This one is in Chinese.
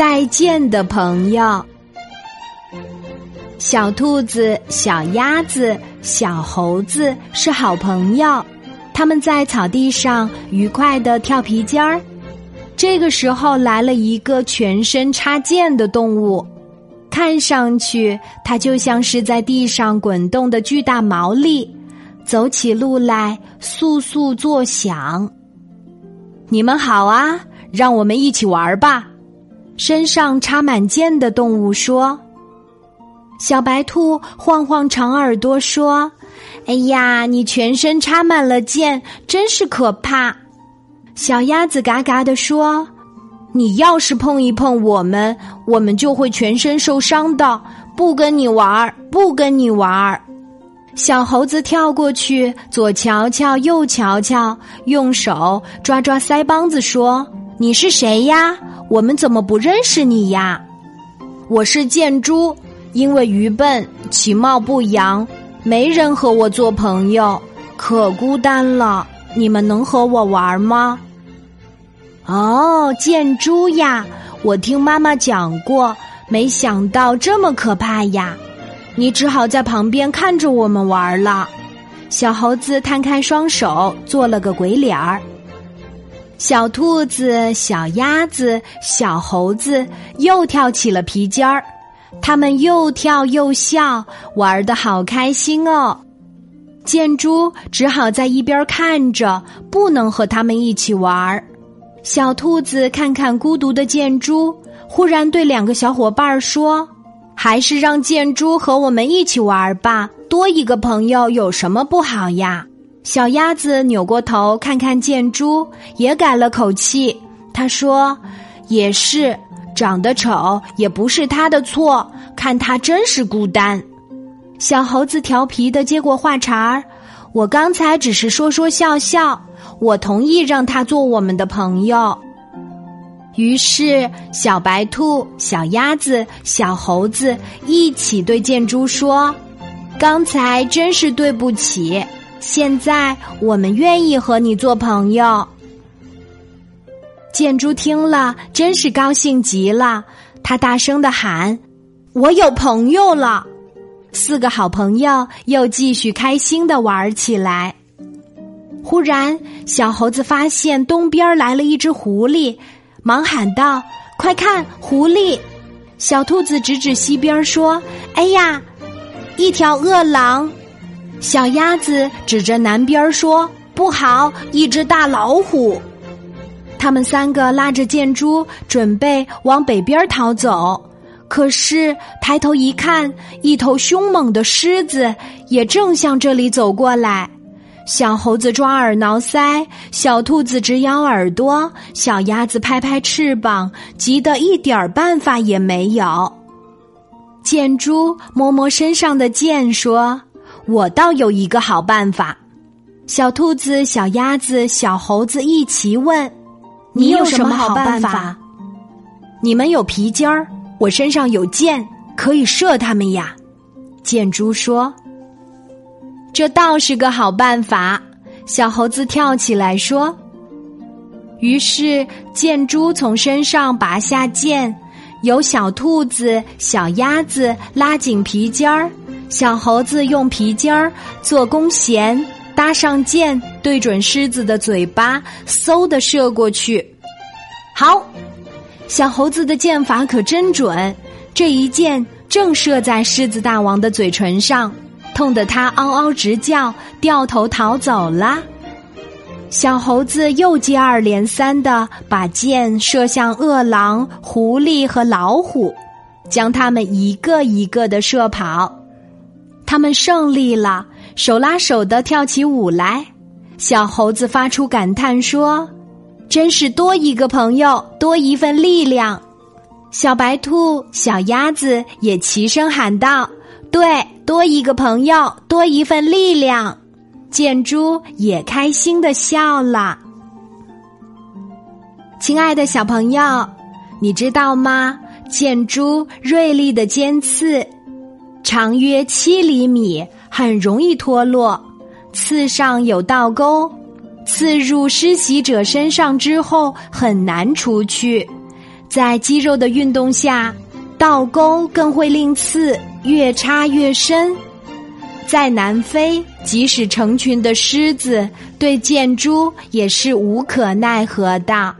带剑的朋友。小兔子、小鸭子、小猴子是好朋友，他们在草地上愉快的跳皮筋儿。这个时候来了一个全身插剑的动物，看上去它就像是在地上滚动的巨大毛利，走起路来簌簌作响。你们好啊，让我们一起玩吧！身上插满剑的动物说。小白兔晃晃长耳朵说：“哎呀，你全身插满了剑，真是可怕。”小鸭子嘎嘎的说：“你要是碰一碰我们，我们就会全身受伤的。不跟你玩儿，不跟你玩儿。”小猴子跳过去，左瞧瞧，右瞧瞧，用手抓抓腮帮子说：“你是谁呀？我们怎么不认识你呀？”我是箭猪，因为愚笨，其貌不扬，没人和我做朋友，可孤单了。你们能和我玩吗？哦，箭猪呀！我听妈妈讲过，没想到这么可怕呀！你只好在旁边看着我们玩了。小猴子摊开双手，做了个鬼脸儿。小兔子、小鸭子、小猴子又跳起了皮筋儿，他们又跳又笑，玩的好开心哦。箭猪只好在一边看着，不能和他们一起玩儿。小兔子看看孤独的箭猪，忽然对两个小伙伴说：“还是让箭猪和我们一起玩吧，多一个朋友有什么不好呀？”小鸭子扭过头看看箭猪，也改了口气。他说：“也是，长得丑也不是他的错，看他真是孤单。”小猴子调皮的接过话茬儿：“我刚才只是说说笑笑。”我同意让他做我们的朋友。于是，小白兔、小鸭子、小猴子一起对箭猪说：“刚才真是对不起，现在我们愿意和你做朋友。”箭猪听了，真是高兴极了，他大声的喊：“我有朋友了！”四个好朋友又继续开心的玩起来。忽然，小猴子发现东边来了一只狐狸，忙喊道：“快看，狐狸！”小兔子指指西边说：“哎呀，一条饿狼！”小鸭子指着南边说：“不好，一只大老虎！”他们三个拉着箭猪，准备往北边逃走。可是抬头一看，一头凶猛的狮子也正向这里走过来。小猴子抓耳挠腮，小兔子直咬耳朵，小鸭子拍拍翅膀，急得一点办法也没有。箭猪摸摸身上的箭，说：“我倒有一个好办法。”小兔子、小鸭子、小猴子一齐问：“你有什么好办法？”你们有皮筋儿，我身上有箭，可以射他们呀。箭猪说。这倒是个好办法，小猴子跳起来说。于是箭猪从身上拔下剑，由小兔子、小鸭子拉紧皮筋儿，小猴子用皮筋儿做弓弦，搭上箭，对准狮子的嘴巴，嗖的射过去。好，小猴子的箭法可真准，这一箭正射在狮子大王的嘴唇上。痛得他嗷嗷直叫，掉头逃走了。小猴子又接二连三的把箭射向饿狼、狐狸和老虎，将他们一个一个的射跑。他们胜利了，手拉手的跳起舞来。小猴子发出感叹说：“真是多一个朋友，多一份力量。”小白兔、小鸭子也齐声喊道。对，多一个朋友，多一份力量。箭猪也开心的笑了。亲爱的小朋友，你知道吗？箭猪锐利的尖刺，长约七厘米，很容易脱落。刺上有倒钩，刺入施袭者身上之后很难除去。在肌肉的运动下，倒钩更会令刺越插越深。在南非，即使成群的狮子对箭猪也是无可奈何的。